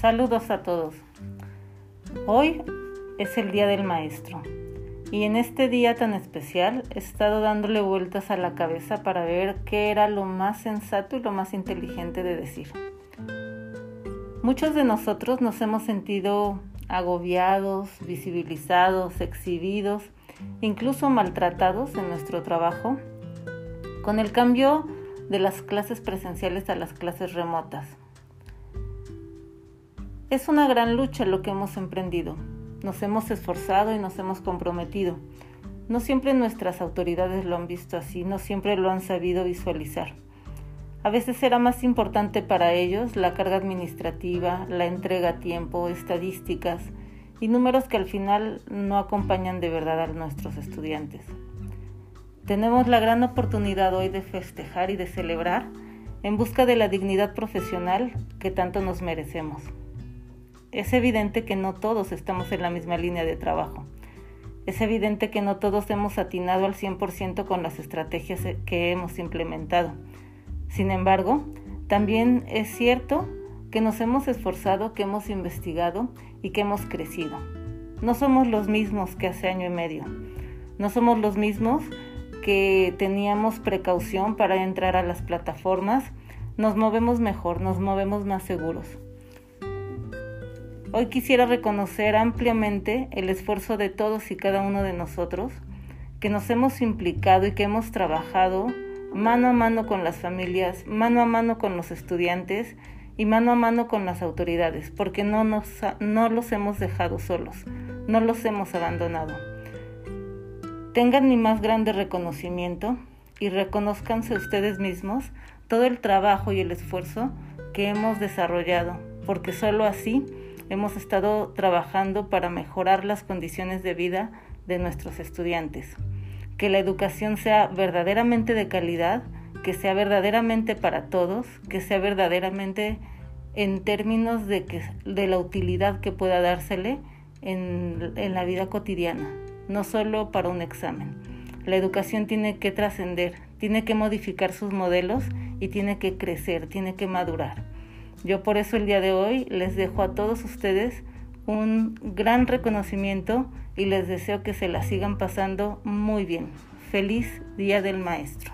Saludos a todos. Hoy es el Día del Maestro y en este día tan especial he estado dándole vueltas a la cabeza para ver qué era lo más sensato y lo más inteligente de decir. Muchos de nosotros nos hemos sentido agobiados, visibilizados, exhibidos, incluso maltratados en nuestro trabajo con el cambio de las clases presenciales a las clases remotas. Es una gran lucha lo que hemos emprendido. Nos hemos esforzado y nos hemos comprometido. No siempre nuestras autoridades lo han visto así, no siempre lo han sabido visualizar. A veces era más importante para ellos la carga administrativa, la entrega a tiempo, estadísticas y números que al final no acompañan de verdad a nuestros estudiantes. Tenemos la gran oportunidad hoy de festejar y de celebrar en busca de la dignidad profesional que tanto nos merecemos. Es evidente que no todos estamos en la misma línea de trabajo. Es evidente que no todos hemos atinado al 100% con las estrategias que hemos implementado. Sin embargo, también es cierto que nos hemos esforzado, que hemos investigado y que hemos crecido. No somos los mismos que hace año y medio. No somos los mismos que teníamos precaución para entrar a las plataformas. Nos movemos mejor, nos movemos más seguros. Hoy quisiera reconocer ampliamente el esfuerzo de todos y cada uno de nosotros que nos hemos implicado y que hemos trabajado mano a mano con las familias, mano a mano con los estudiantes y mano a mano con las autoridades, porque no, nos, no los hemos dejado solos, no los hemos abandonado. Tengan mi más grande reconocimiento y reconozcanse ustedes mismos todo el trabajo y el esfuerzo que hemos desarrollado, porque solo así hemos estado trabajando para mejorar las condiciones de vida de nuestros estudiantes. Que la educación sea verdaderamente de calidad, que sea verdaderamente para todos, que sea verdaderamente en términos de, que, de la utilidad que pueda dársele en, en la vida cotidiana, no solo para un examen. La educación tiene que trascender, tiene que modificar sus modelos y tiene que crecer, tiene que madurar. Yo por eso el día de hoy les dejo a todos ustedes un gran reconocimiento y les deseo que se la sigan pasando muy bien. Feliz Día del Maestro.